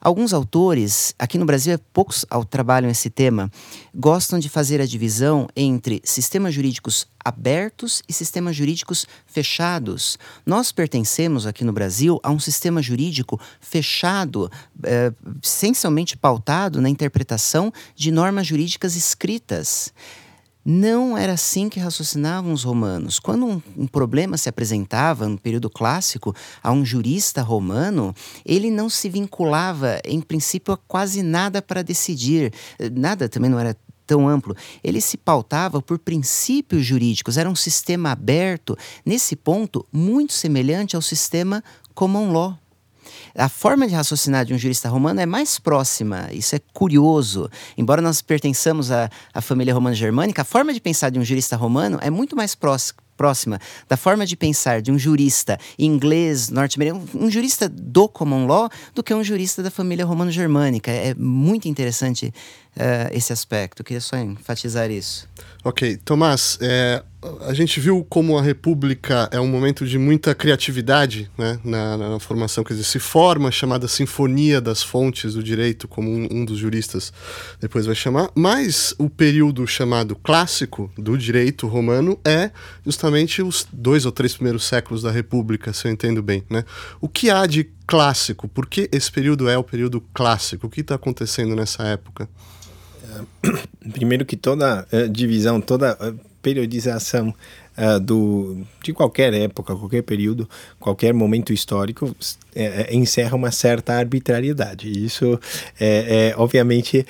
Alguns autores, aqui no Brasil é poucos trabalham esse tema, gostam de fazer a divisão entre sistemas jurídicos abertos e sistemas jurídicos fechados. Nós pertencemos aqui no Brasil a um sistema jurídico fechado, é, essencialmente pautado na interpretação de normas jurídicas escritas. Não era assim que raciocinavam os romanos. Quando um, um, problema se apresentava no período clássico a um jurista romano, ele não se vinculava, em princípio, a quase nada para decidir. Nada também não era tão amplo. Ele se pautava por princípios jurídicos, era um sistema aberto, nesse ponto, muito semelhante ao sistema common law a forma de raciocinar de um jurista romano é mais próxima. Isso é curioso. Embora nós pertençamos à, à família romano-germânica, a forma de pensar de um jurista romano é muito mais próxima próxima da forma de pensar de um jurista inglês, norte-americano, um jurista do common law, do que um jurista da família romano-germânica. É muito interessante uh, esse aspecto. Eu queria só enfatizar isso. Ok. Tomás, é, a gente viu como a República é um momento de muita criatividade né, na, na, formação, quer dizer, se forma a chamada Sinfonia das Fontes do Direito, como um, um, dos juristas depois vai chamar, mas o período chamado clássico do direito romano é justamente os dois ou três primeiros séculos da República, se eu entendo bem. Né? O que há de clássico? Por que esse período é o período clássico? O que está acontecendo nessa época? <coughs> Primeiro que toda uh, divisão, toda uh, periodização uh, do, de qualquer época, qualquer período, qualquer momento histórico encerra uma certa arbitrariedade. Isso é, é, obviamente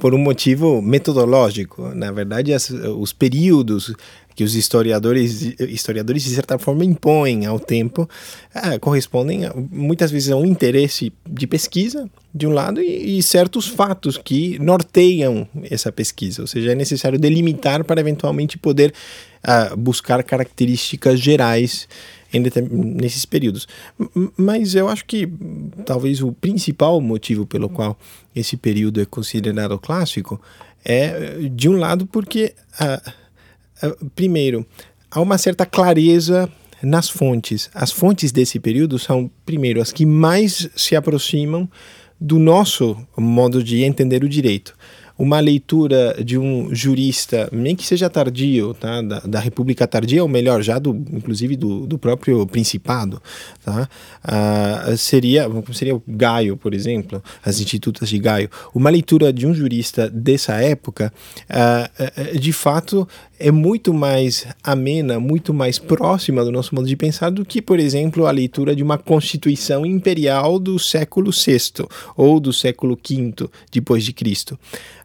por um motivo metodológico. Na verdade, as, os períodos que os historiadores, historiadores de certa forma impõem ao tempo, ah, correspondem a, muitas vezes a um interesse de pesquisa, de um lado, e, e, certos fatos que norteiam essa pesquisa. Ou seja, é necessário delimitar para eventualmente poder ah, buscar características gerais nesses períodos. Mas eu acho que talvez o principal motivo pelo qual esse período é considerado clássico é, de um lado, porque. Ah, primeiro, há uma certa clareza nas fontes. As fontes desse período são, primeiro, as que mais se aproximam do nosso modo de entender o direito uma leitura de um jurista, nem que seja tardio, tá? da, da República Tardia, ou melhor, já do, inclusive do, do próprio Principado, tá? Uh, seria, seria o Gaio, por exemplo, as institutas de Gaio. Uma leitura de um jurista dessa época, uh, de fato, é muito mais amena, muito mais próxima do nosso modo de pensar do que, por exemplo, a leitura de uma Constituição imperial do século VI ou do século V depois de Cristo.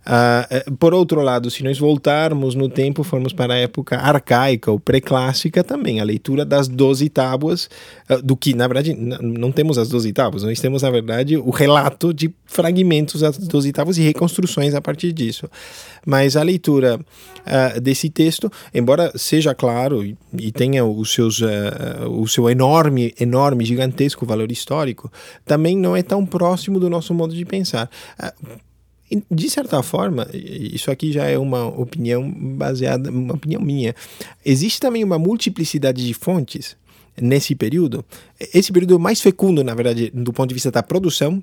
Uh, por outro lado, se nós voltarmos no tempo, formos para a época arcaica ou pré-clássica também, a leitura das doze tábuas, uh, do que, na verdade, não temos as doze tábuas, nós temos, na verdade, o relato de fragmentos das doze tábuas e reconstruções a partir disso. Mas a leitura uh, desse texto, embora seja claro e, tenha os seus, o seu enorme, enorme, gigantesco valor histórico, também não é tão próximo do nosso modo de pensar de certa forma, isso aqui já é uma opinião baseada, uma opinião minha. Existe também uma multiplicidade de fontes nesse período. Esse período é mais fecundo, na verdade, do ponto de vista da produção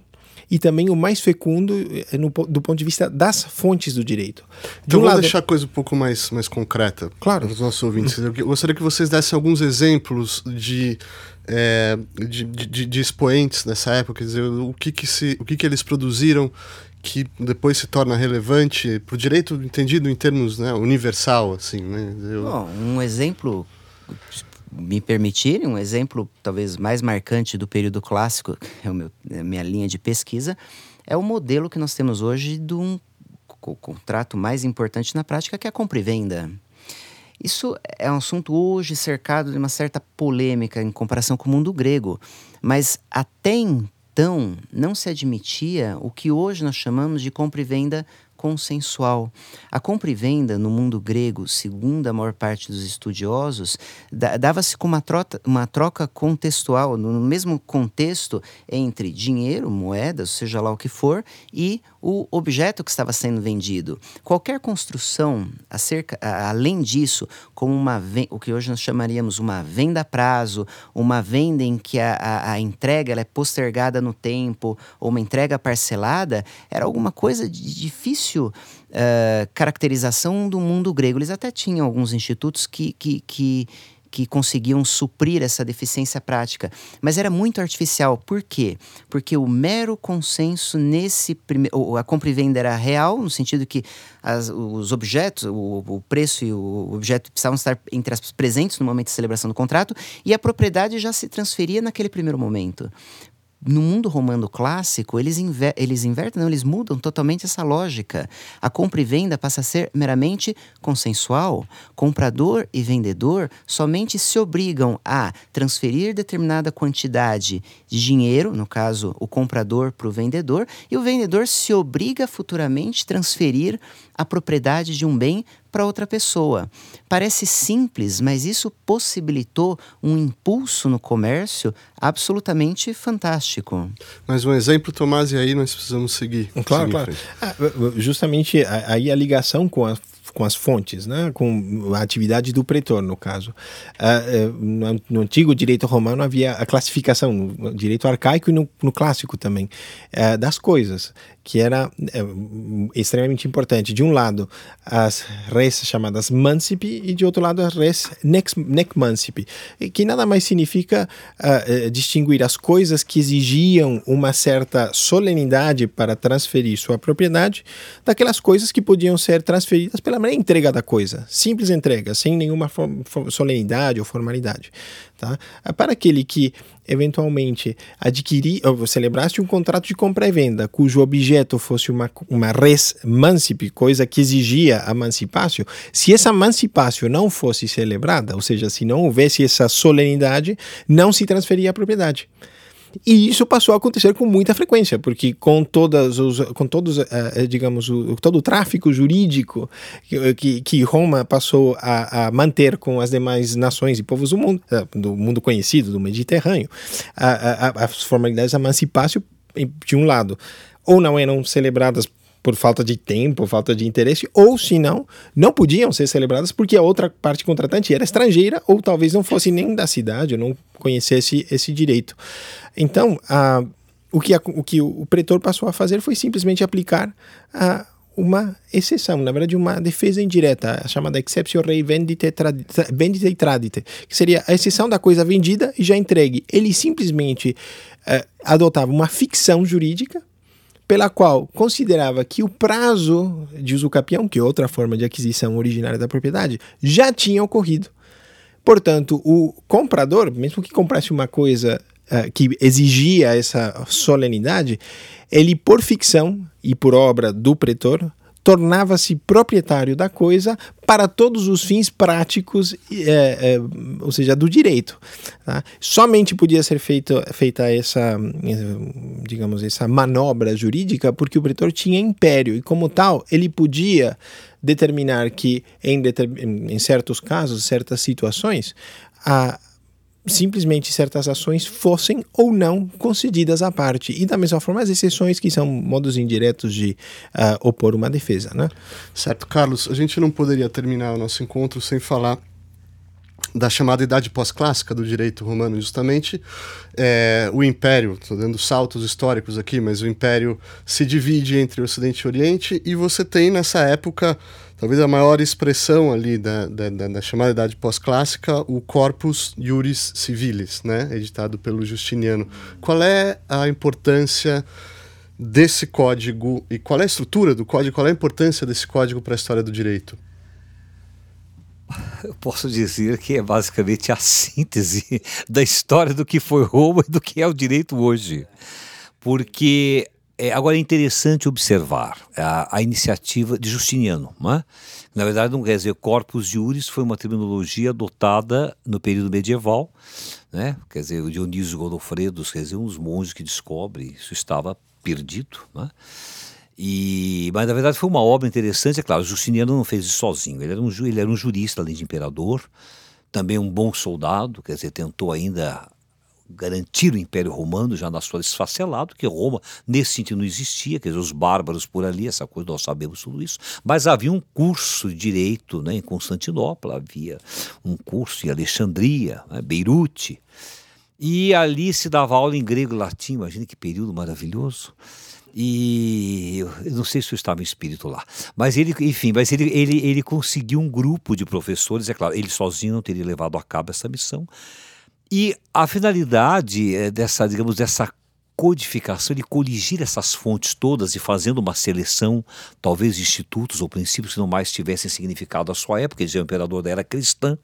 e também o mais fecundo eh, no, do ponto de vista das fontes do direito. De então, um vou deixar a coisa um pouco mais, mais concreta claro. para os nossos ouvintes. Eu gostaria que vocês dessem alguns exemplos de é, de, de, de, expoentes nessa época, quer dizer, o que que, se, o que que eles produziram que depois se torna relevante para o direito entendido em termos né, universal, assim, né? Eu... Bom, um exemplo, me permitirem, um exemplo talvez mais marcante do período clássico, é meu, é a minha linha de pesquisa, é o modelo que nós temos hoje de um contrato mais importante na prática, que é a compra e venda. Isso é um assunto hoje cercado de uma certa polêmica em comparação com o mundo grego, mas até então não se admitia o que hoje nós chamamos de compra e venda consensual. A compra e venda no mundo grego, segundo a maior parte dos estudiosos, dava-se com uma troca, uma troca contextual, no mesmo contexto entre dinheiro, moedas, seja lá o que for, e o objeto que estava sendo vendido. Qualquer construção acerca, além disso, como uma o que hoje nós chamaríamos uma venda a prazo, uma venda em que a, a, a entrega é postergada no tempo, ou uma entrega parcelada, era alguma coisa de difícil uh, caracterização do mundo grego. Eles até tinham alguns institutos que, que, que que conseguiam suprir essa deficiência prática. Mas era muito artificial. Por quê? Porque o mero consenso nesse primeiro. A compra e venda era real, no sentido que as, os objetos, o, o, preço e o objeto precisavam estar entre as presentes no momento de celebração do contrato, e a propriedade já se transferia naquele primeiro momento no mundo romano clássico, eles, inver eles invertem, não, eles mudam totalmente essa lógica. A compra e venda passa a ser meramente consensual. Comprador e vendedor somente se obrigam a transferir determinada quantidade de dinheiro, no caso, o comprador para o vendedor, e o vendedor se obriga futuramente a transferir a propriedade de um bem para outra pessoa. Parece simples, mas isso possibilitou um impulso no comércio absolutamente fantástico. Mais um exemplo, Tomás, e aí nós precisamos seguir. Claro, claro. Ah, justamente aí a ligação com a com as fontes, né? com a atividade do pretor, no caso. Uh, no, no, antigo direito romano havia a classificação, no direito arcaico e no, no clássico também, uh, das coisas, que era uh, extremamente importante. De um lado, as res chamadas mancipi e de outro lado, as res nec, mancipi, que nada mais significa distinguir as coisas que exigiam uma certa solenidade para transferir sua propriedade daquelas coisas que podiam ser transferidas pela é entrega da coisa, simples entrega, sem nenhuma solenidade ou formalidade. Tá? É para aquele que eventualmente adquirir ou celebrasse um contrato de compra e venda cujo objeto fosse uma, uma res mancipi, coisa que exigia a mancipácio, se essa mancipácio não fosse celebrada, ou seja, se não houvesse essa solenidade, não se transferia a propriedade. E isso passou a acontecer com muita frequência, porque com todas os, com todos, uh, digamos, o, todo o tráfico jurídico que, que Roma passou a, a, manter com as demais nações e povos do mundo, do mundo conhecido, do Mediterrâneo, a, a, as formalidades de emancipácio, de um lado, ou não eram celebradas por falta de tempo, falta de interesse, ou se não, não podiam ser celebradas porque a outra parte contratante era estrangeira ou talvez não fosse nem da cidade, ou não conhecesse esse direito. Então, a, o, que a, o que o pretor passou a fazer foi simplesmente aplicar a, uma exceção, na verdade, uma defesa indireta, a chamada exceptio rei vendite, tradite, vendite tradite, que seria a exceção da coisa vendida e já entregue. Ele simplesmente uh, adotava uma ficção jurídica pela qual considerava que o prazo de usucapião, que é outra forma de aquisição originária da propriedade, já tinha ocorrido. Portanto, o comprador, mesmo que comprasse uma coisa uh, que exigia essa solenidade, ele, por ficção e por obra do pretor, tornava-se proprietário da coisa para todos os fins práticos, é, é, ou seja, do direito. Tá? Somente podia ser feito, feita essa, digamos, essa manobra jurídica porque o pretor tinha império e, como tal, ele podia determinar que, em, em certos casos, certas situações, a simplesmente certas ações fossem ou não concedidas à parte. E da mesma forma, as exceções que são modos indiretos de uh, opor uma defesa. Né? Certo, Carlos, a gente não poderia terminar o nosso encontro sem falar da chamada idade pós-clássica do direito romano, justamente é, o Império, estou dando saltos históricos aqui, mas o Império se divide entre Ocidente e Oriente e você tem nessa época talvez a maior expressão ali da, da, da chamada idade pós-clássica, o Corpus Juris Civilis, né, editado pelo Justiniano. Qual é a importância desse código e qual é a estrutura do código, qual é a importância desse código para a história do direito? Eu <laughs> posso dizer que é basicamente a síntese da história do que foi Roma e do que é o direito hoje. Porque é, agora é interessante observar a, a iniciativa de Justiniano. Né? Na verdade, não quer dizer corpus juris foi uma terminologia adotada no período medieval, né? quer dizer, o Dionísio Godofredo, quer dizer, monges que descobrem isso estava perdido. Né? E, mas na verdade foi uma obra interessante, é claro, Justiniano não fez isso sozinho, ele era um, ele era um jurista além de imperador, também um bom soldado, quer dizer, tentou ainda garantir o Império Romano já na sua esfacelado, que Roma nesse sentido não existia, quer dizer, os bárbaros por ali, essa coisa, nós sabemos tudo isso, mas havia um curso de direito né, em Constantinopla, havia um curso em Alexandria, né, Beirute, e ali se dava aula em grego e latim, imagina que período maravilhoso. E eu não sei se eu estava em espírito lá, mas ele, enfim, mas ele, ele, ele conseguiu um grupo de professores, é claro, ele sozinho não teria levado a cabo essa missão, e a finalidade eh, dessa, digamos, dessa codificação, de coligir essas fontes todas e fazendo uma seleção, talvez institutos ou princípios que não mais tivessem significado à sua época, dizia o imperador era cristã.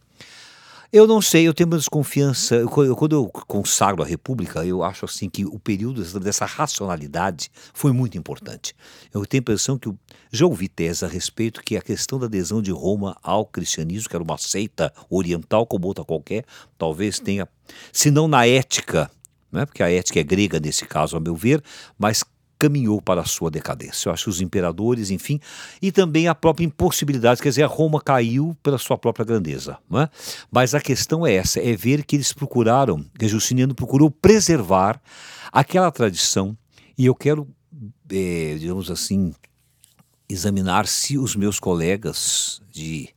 Eu não sei, eu tenho uma desconfiança. Eu, quando eu consagro a República, eu acho assim que o período dessa racionalidade foi muito importante. Eu tenho a impressão que eu já ouvi tese a respeito que a questão da adesão de Roma ao cristianismo, que era uma seita oriental como outra qualquer, talvez tenha se não na ética, né, porque a ética é grega nesse caso, a meu ver, mas caminhou para a sua decadência. Eu acho que os imperadores, enfim, e também a própria impossibilidade, quer dizer, a Roma caiu pela sua própria grandeza. Não é? Mas a questão é essa, é ver que eles procuraram, que Justiniano procurou preservar aquela tradição, e eu quero, é, digamos assim, examinar se os meus colegas de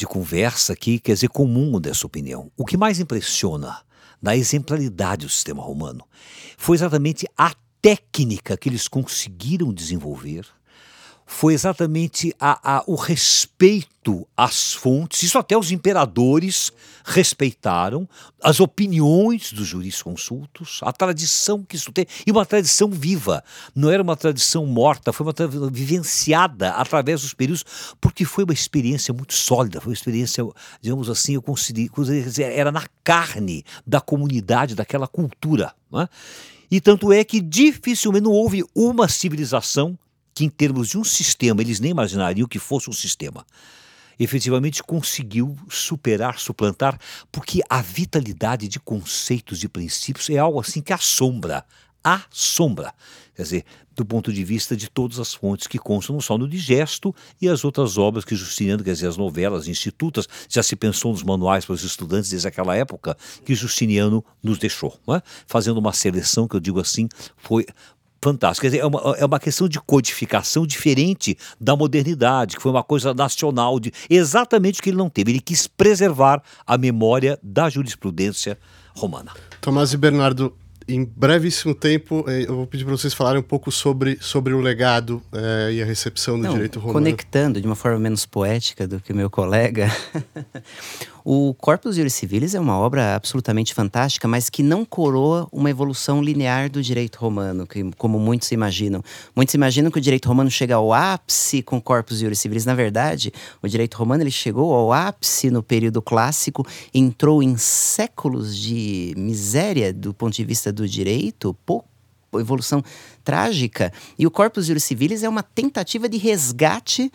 de conversa que, quer dizer, comum dessa opinião. O que mais impressiona na exemplaridade do sistema romano foi exatamente a técnica que eles conseguiram desenvolver foi exatamente a, a, o respeito às fontes. Isso até os imperadores respeitaram, as opiniões dos jurisconsultos, a tradição que isso tem, e uma tradição viva. Não era uma tradição morta, foi uma tradição vivenciada através dos períodos, porque foi uma experiência muito sólida, foi uma experiência, digamos assim, eu consegui, era na carne da comunidade, daquela cultura. Né? E tanto é que dificilmente não houve uma civilização que, em termos de um sistema, eles nem imaginariam que fosse um sistema, efetivamente conseguiu superar, suplantar, porque a vitalidade de conceitos, de princípios, é algo assim que assombra. Assombra. Quer dizer, do ponto de vista de todas as fontes que constam não só no Digesto e as outras obras que Justiniano, quer dizer, as novelas institutas, já se pensou nos manuais para os estudantes desde aquela época que Justiniano nos deixou. É? Fazendo uma seleção que eu digo assim, foi fantástico. Quer dizer, é uma, é uma questão de codificação diferente da modernidade, que foi uma coisa nacional, de exatamente o que ele não teve. Ele quis preservar a memória da jurisprudência romana. Tomás e Bernardo, em brevíssimo tempo, eh, eu vou pedir para vocês falarem um pouco sobre, sobre o legado é, e a recepção do Não, direito romano. Conectando de uma forma menos poética do que o meu colega, <laughs> o Corpus Juris Civilis é uma obra absolutamente fantástica, mas que não coroa uma evolução linear do direito romano, que, como muitos imaginam. Muitos imaginam que o direito romano chega ao ápice com Corpus Juris Civilis. Na verdade, o direito romano ele chegou ao ápice no período clássico, entrou em séculos de miséria do ponto de vista do direito, evolução trágica. E o Corpus Juris Civilis é uma tentativa de resgate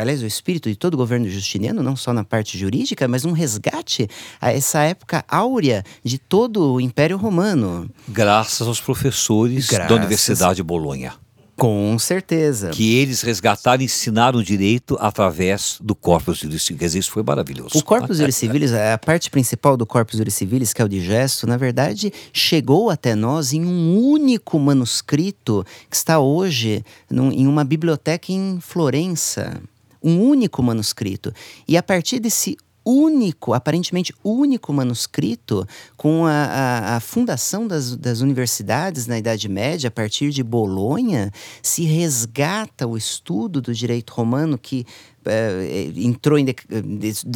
aliás, o espírito de todo o governo justiniano, não só na parte jurídica, mas um resgate a essa época áurea de todo o Império Romano. Graças aos professores Graças... da Universidade de Bolonha. Com certeza. Que eles resgataram e ensinaram o direito através do Corpus Juris Civilis. Isso foi maravilhoso. O Corpus Juris Civilis, a parte principal do Corpus Juris Civilis, que é o digesto, na verdade, chegou até nós em um único manuscrito que está hoje num, em uma biblioteca em Florença. Um único manuscrito. E a partir desse único, aparentemente único manuscrito com a, a, a fundação das, das, universidades na Idade Média, a partir de Bolonha, se resgata o estudo do direito romano que entrou em de,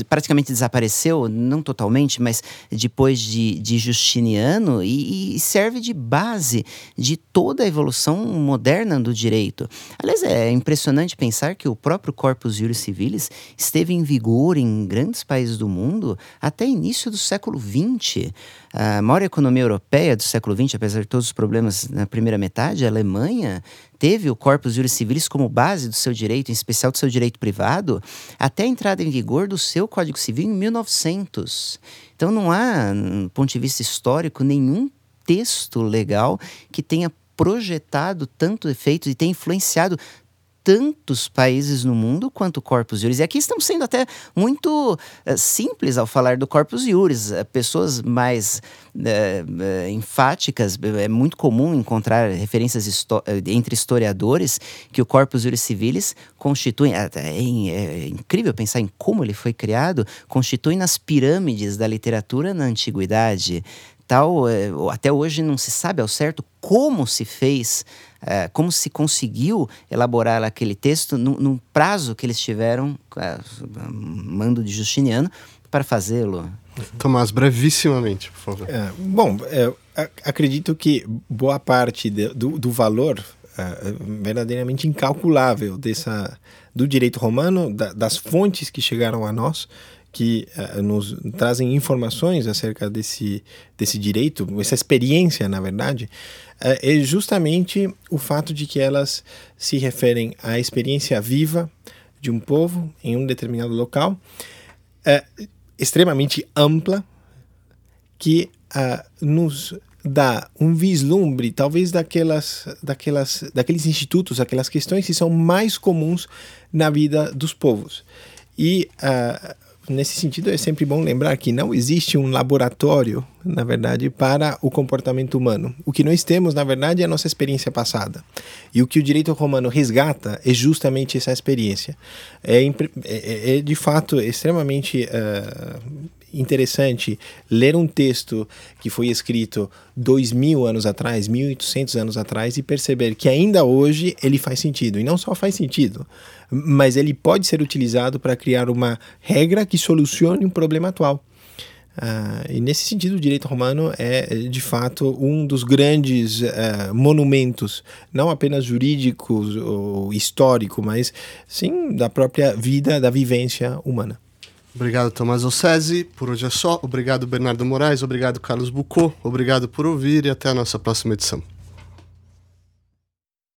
praticamente desapareceu, não totalmente, mas depois de, de Justiniano e, e, serve de base de toda a evolução moderna do direito. Aliás, é impressionante pensar que o próprio Corpus Juris Civilis esteve em vigor em grandes países do mundo até início do século XX. A maior economia europeia do século XX, apesar de todos os problemas na primeira metade, a Alemanha, teve o Corpus Juris Civilis como base do seu direito, em especial do seu direito privado, até a entrada em vigor do seu Código Civil em 1900. Então não há, do ponto de vista histórico, nenhum texto legal que tenha projetado tanto efeito e tem influenciado tantos países no mundo quanto Corpus Juris. E aqui estamos sendo até muito uh, simples ao falar do Corpus Juris. Uh, pessoas mais uh, enfáticas, é muito comum encontrar referências entre historiadores que o Corpus Juris Civilis constitui, é, é, incrível pensar em como ele foi criado, constitui nas pirâmides da literatura na antiguidade tal, até hoje não se sabe ao certo como se fez é, como se conseguiu elaborar aquele texto num, num prazo que eles tiveram, é, mando de Justiniano, para fazê-lo. Tomás, brevissimamente, por favor. É, bom, é, acredito que boa parte de, do, do, valor é, verdadeiramente incalculável dessa, do direito romano, da, das fontes que chegaram a nós, que uh, nos trazem informações acerca desse, desse direito, essa experiência, na verdade, uh, é justamente o fato de que elas se referem à experiência viva de um povo em um determinado local, uh, extremamente ampla, que nos dá um vislumbre, talvez, daquelas, daquelas, daqueles institutos, aquelas questões que são mais comuns na vida dos povos. E uh, nesse sentido, é sempre bom lembrar que não existe um laboratório, na verdade, para o comportamento humano. O que nós temos, na verdade, é a nossa experiência passada. E o que o direito romano resgata é justamente essa experiência. É, é, é, é de fato extremamente. Uh, interessante ler um texto que foi escrito dois mil anos atrás, mil e oitocentos anos atrás e perceber que ainda hoje ele faz sentido. E não só faz sentido, mas ele pode ser utilizado para criar uma regra que solucione um problema atual. Uh, e nesse sentido, o direito romano é, de fato, um dos grandes uh, monumentos, não apenas jurídicos ou histórico, mas sim da própria vida, da vivência humana. Obrigado, Tomás Ocese. Por hoje é só. Obrigado, Bernardo Moraes. Obrigado, Carlos Bucô. Obrigado por ouvir e até a nossa próxima edição.